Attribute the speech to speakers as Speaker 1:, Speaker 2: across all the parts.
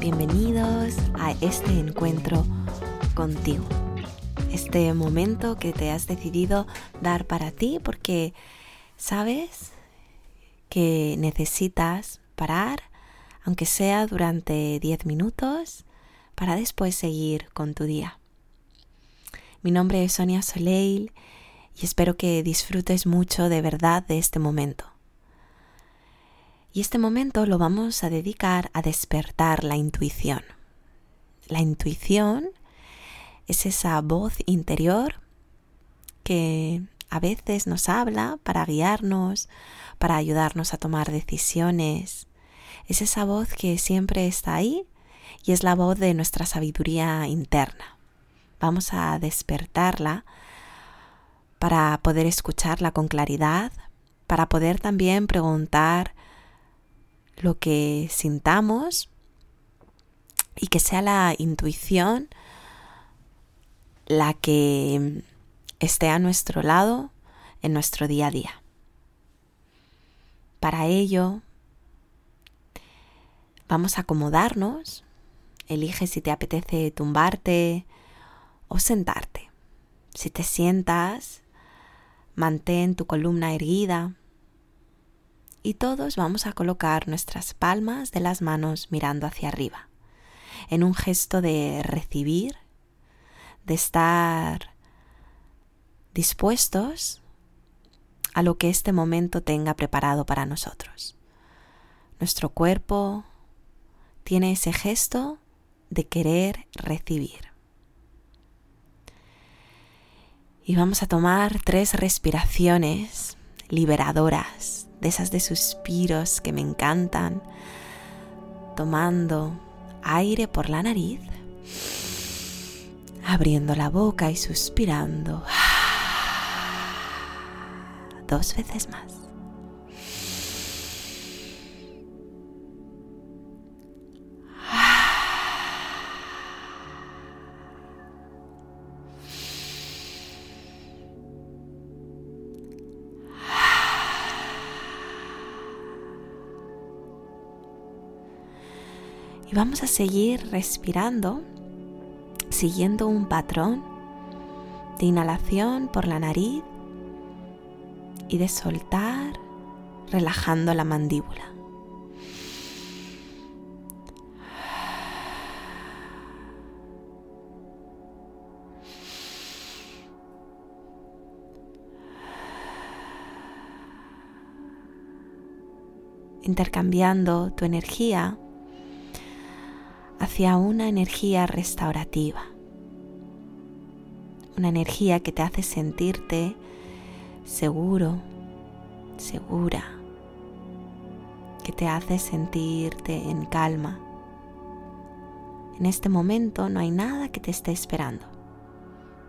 Speaker 1: Bienvenidos a este encuentro contigo. Este momento que te has decidido dar para ti porque sabes que necesitas parar, aunque sea durante 10 minutos, para después seguir con tu día. Mi nombre es Sonia Soleil y espero que disfrutes mucho de verdad de este momento. Y este momento lo vamos a dedicar a despertar la intuición. La intuición es esa voz interior que a veces nos habla para guiarnos, para ayudarnos a tomar decisiones. Es esa voz que siempre está ahí y es la voz de nuestra sabiduría interna. Vamos a despertarla para poder escucharla con claridad, para poder también preguntar lo que sintamos y que sea la intuición la que esté a nuestro lado en nuestro día a día. Para ello, vamos a acomodarnos. Elige si te apetece tumbarte o sentarte. Si te sientas, mantén tu columna erguida y todos vamos a colocar nuestras palmas de las manos mirando hacia arriba, en un gesto de recibir, de estar dispuestos a lo que este momento tenga preparado para nosotros. Nuestro cuerpo tiene ese gesto de querer recibir. Y vamos a tomar tres respiraciones liberadoras de esas de suspiros que me encantan, tomando aire por la nariz, abriendo la boca y suspirando dos veces más. Y vamos a seguir respirando, siguiendo un patrón de inhalación por la nariz y de soltar, relajando la mandíbula. intercambiando tu energía hacia una energía restaurativa, una energía que te hace sentirte seguro, segura, que te hace sentirte en calma. En este momento no hay nada que te esté esperando.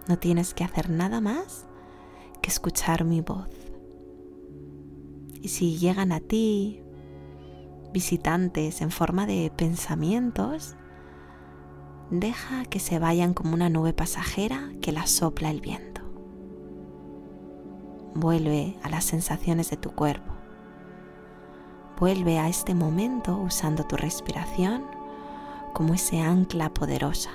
Speaker 1: No tienes que hacer nada más que escuchar mi voz. Y si llegan a ti visitantes en forma de pensamientos, deja que se vayan como una nube pasajera que la sopla el viento. Vuelve a las sensaciones de tu cuerpo. Vuelve a este momento usando tu respiración como ese ancla poderosa.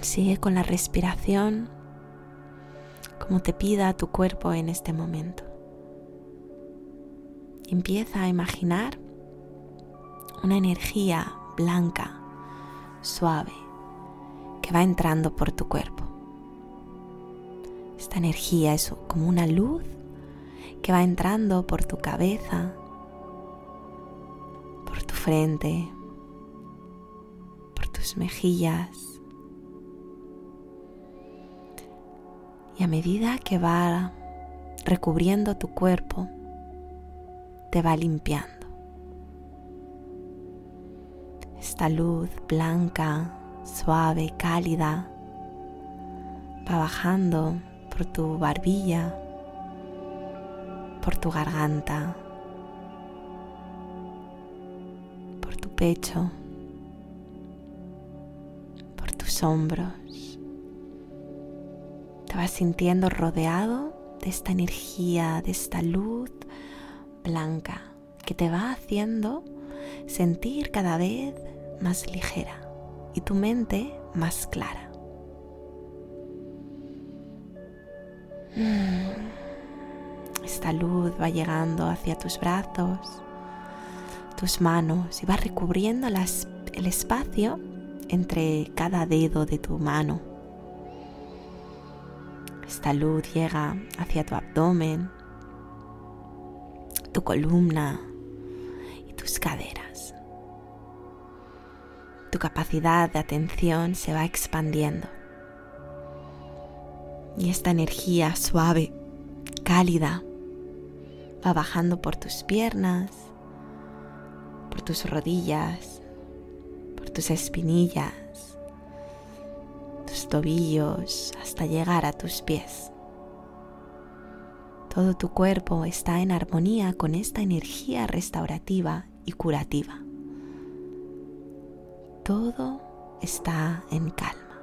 Speaker 1: Sigue con la respiración como te pida tu cuerpo en este momento. Empieza a imaginar una energía blanca, suave, que va entrando por tu cuerpo. Esta energía es como una luz que va entrando por tu cabeza, por tu frente, por tus mejillas, Y a medida que va recubriendo tu cuerpo, te va limpiando. Esta luz blanca, suave, cálida, va bajando por tu barbilla, por tu garganta, por tu pecho, por tus hombros, Te vas sintiendo rodeado de esta energía, de esta luz blanca que te va haciendo sentir cada vez más ligera y tu mente más clara. Mm. Esta luz va llegando hacia tus brazos, tus manos y va recubriendo el espacio entre cada dedo de tu mano. Esta luz llega hacia tu abdomen, tu columna y tus caderas. Tu capacidad de atención se va expandiendo. Y esta energía suave, cálida, va bajando por tus piernas, por tus rodillas, por tus espinillas, tobillos, hasta llegar a tus pies. Todo tu cuerpo está en armonía con esta energía restaurativa y curativa. Todo está en calma.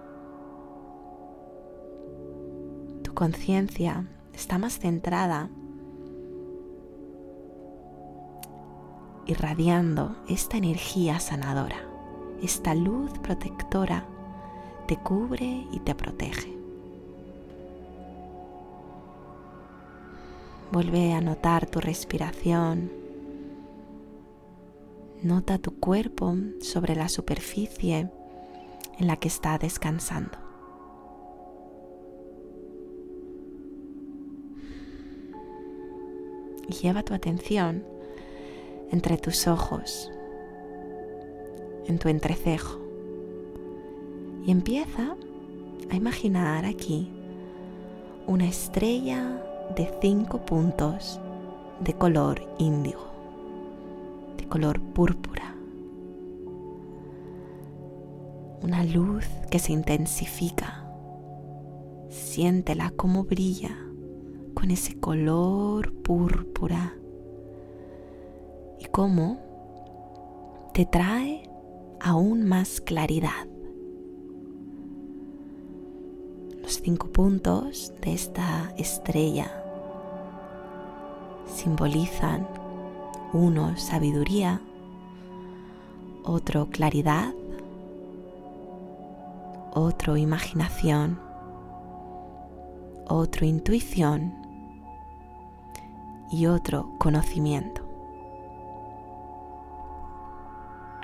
Speaker 1: Tu conciencia está más centrada irradiando esta energía sanadora. Esta luz protectora te cubre y te protege. Vuelve a notar tu respiración. Nota tu cuerpo sobre la superficie en la que está descansando. Y lleva tu atención entre tus ojos, en tu entrecejo. Y empieza a imaginar aquí una estrella de cinco puntos de color índigo, de color púrpura. Una luz que se intensifica. Siéntela como brilla con ese color púrpura y cómo te trae aún más claridad. Cinco puntos de esta estrella simbolizan uno sabiduría, otro claridad, otro imaginación, otro intuición y otro conocimiento.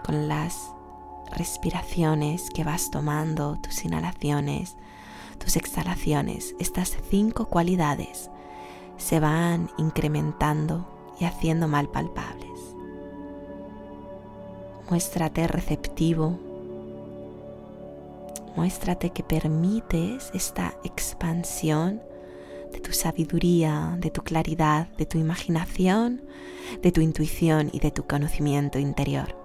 Speaker 1: con las respiraciones que vas tomando, tus inhalaciones, tus exhalaciones, estas cinco cualidades se van incrementando y haciendo mal palpables. Muéstrate receptivo. Muéstrate que permites esta expansión de tu sabiduría, de tu claridad, de tu imaginación, de tu intuición y de tu conocimiento interior.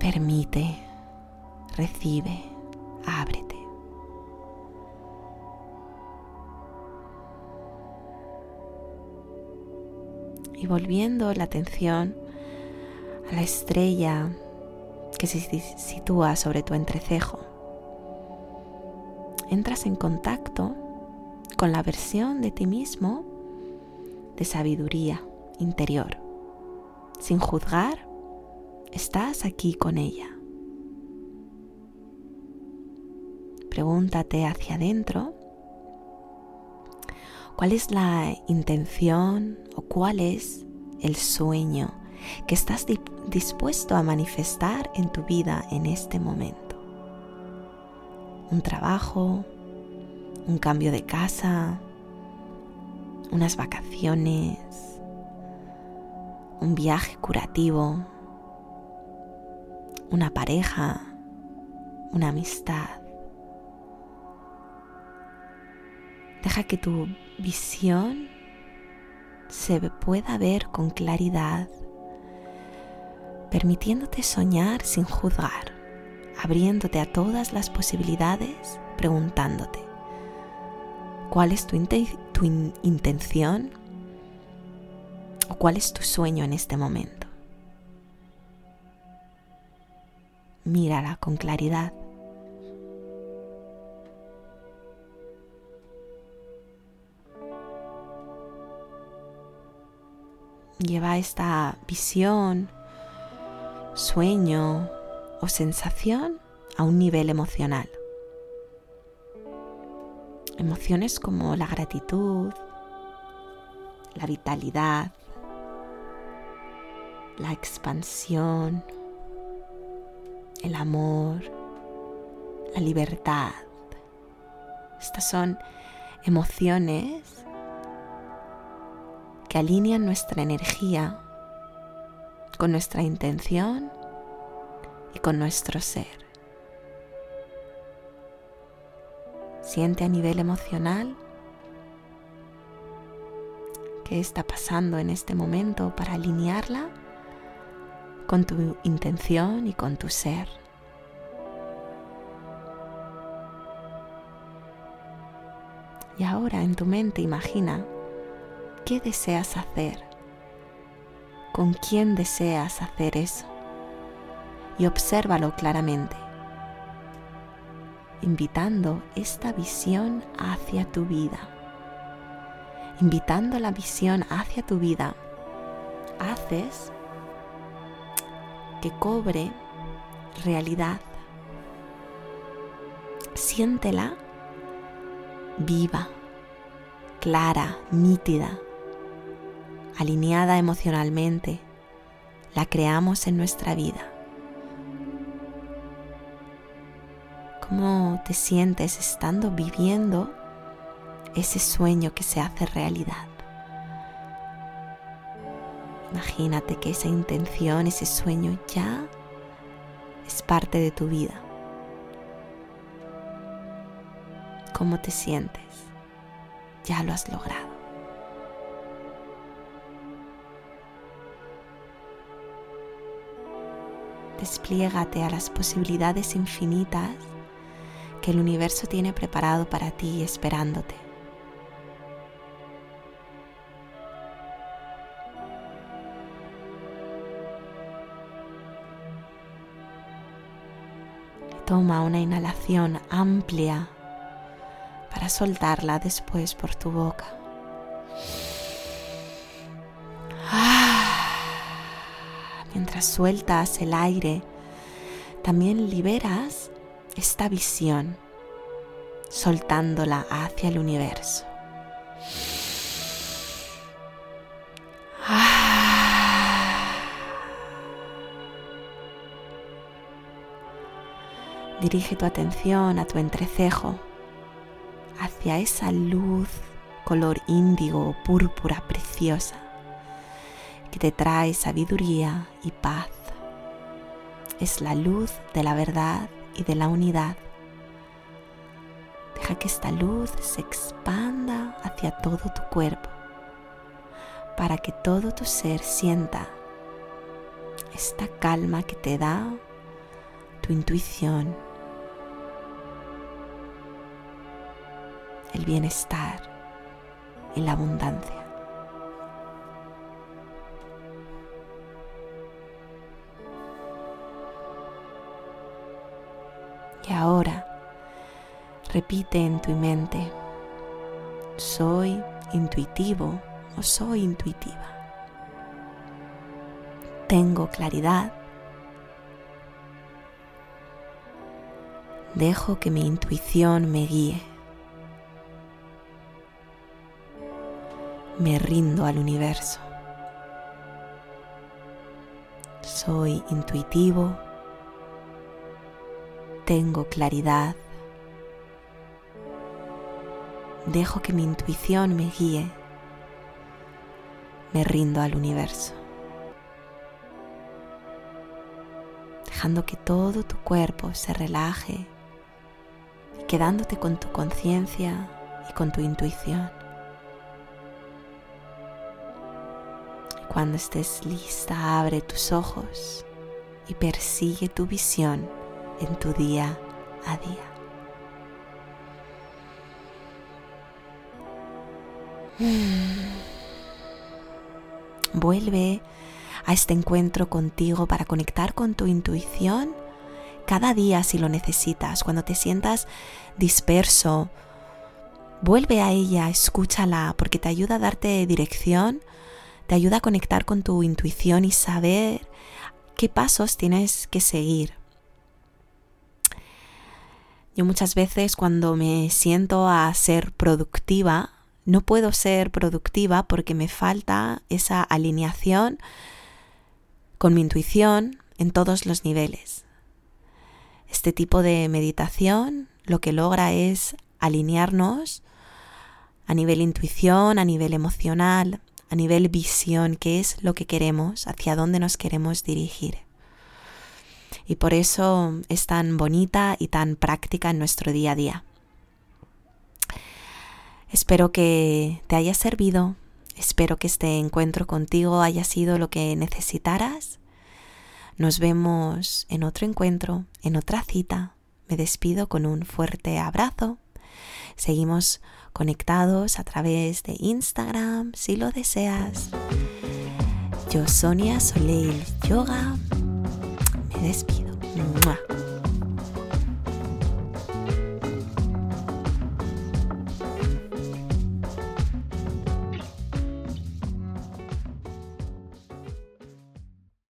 Speaker 1: Permite, recibe, ábrete. Y volviendo la atención a la estrella que se sitúa sobre tu entrecejo, entras en contacto con la versión de ti mismo de sabiduría interior, sin juzgar estás aquí con ella. Pregúntate hacia adentro cuál es la intención o cuál es el sueño que estás dispuesto a manifestar en tu vida en este momento. Un trabajo, un cambio de casa, unas vacaciones, un viaje curativo, una pareja, una amistad. Deja que tu visión se pueda ver con claridad, permitiéndote soñar sin juzgar, abriéndote a todas las posibilidades, preguntándote, ¿cuál es tu, intención o cuál es tu sueño en este momento? mírala con claridad. Lleva esta visión, sueño o sensación a un nivel emocional. Emociones como la gratitud, la vitalidad, la expansión, el amor, la libertad. Estas son emociones que alinean nuestra energía con nuestra intención y con nuestro ser. Siente a nivel emocional qué está pasando en este momento para alinearla con tu intención y con tu ser. Y ahora en tu mente imagina ¿Qué deseas hacer? ¿Con quién deseas hacer eso? Y obsérvalo claramente, invitando esta visión hacia tu vida. Invitando la visión hacia tu vida, haces que cobre realidad. Siéntela viva, clara, nítida alineada emocionalmente, la creamos en nuestra vida. ¿Cómo te sientes estando viviendo ese sueño que se hace realidad? Imagínate que esa intención, ese sueño ya es parte de tu vida. ¿Cómo te sientes? Ya lo has logrado. Despliégate a las posibilidades infinitas que el universo tiene preparado para ti esperándote. Toma una inhalación amplia para soltarla después por tu boca. Sueltas el aire, también liberas esta visión, soltándola hacia el universo. Dirige tu atención a tu entrecejo, hacia esa luz color índigo o púrpura preciosa que te trae sabiduría y paz. Es la luz de la verdad y de la unidad. Deja que esta luz se expanda hacia todo tu cuerpo para que todo tu ser sienta esta calma que te da tu intuición, el bienestar y la abundancia. Ahora repite en tu mente, soy intuitivo o soy intuitiva. Tengo claridad. Dejo que mi intuición me guíe. Me rindo al universo. Soy intuitivo tengo claridad. Dejo que mi intuición me guíe. Me rindo al universo. Dejando que todo tu cuerpo se relaje y quedándote con tu conciencia y con tu intuición. Cuando estés lista, abre tus ojos y persigue tu visión en tu día a día. Vuelve a este encuentro contigo para conectar con tu intuición cada día si lo necesitas. Cuando te sientas disperso, vuelve a ella, escúchala porque te ayuda a darte dirección, te ayuda a conectar con tu intuición y saber qué pasos tienes que seguir. Yo muchas veces cuando me siento a ser productiva, no puedo ser productiva porque me falta esa alineación con mi intuición en todos los niveles. Este tipo de meditación lo que logra es alinearnos a nivel intuición, a nivel emocional, a nivel visión, qué es lo que queremos, hacia dónde nos queremos dirigir. Y por eso es tan bonita y tan práctica en nuestro día a día. Espero que te haya servido, espero que este encuentro contigo haya sido lo que necesitaras. Nos vemos en otro encuentro, en otra cita. Me despido con un fuerte abrazo. Seguimos conectados a través de Instagram si lo deseas. Yo, Sonia Soleil Yoga, despido.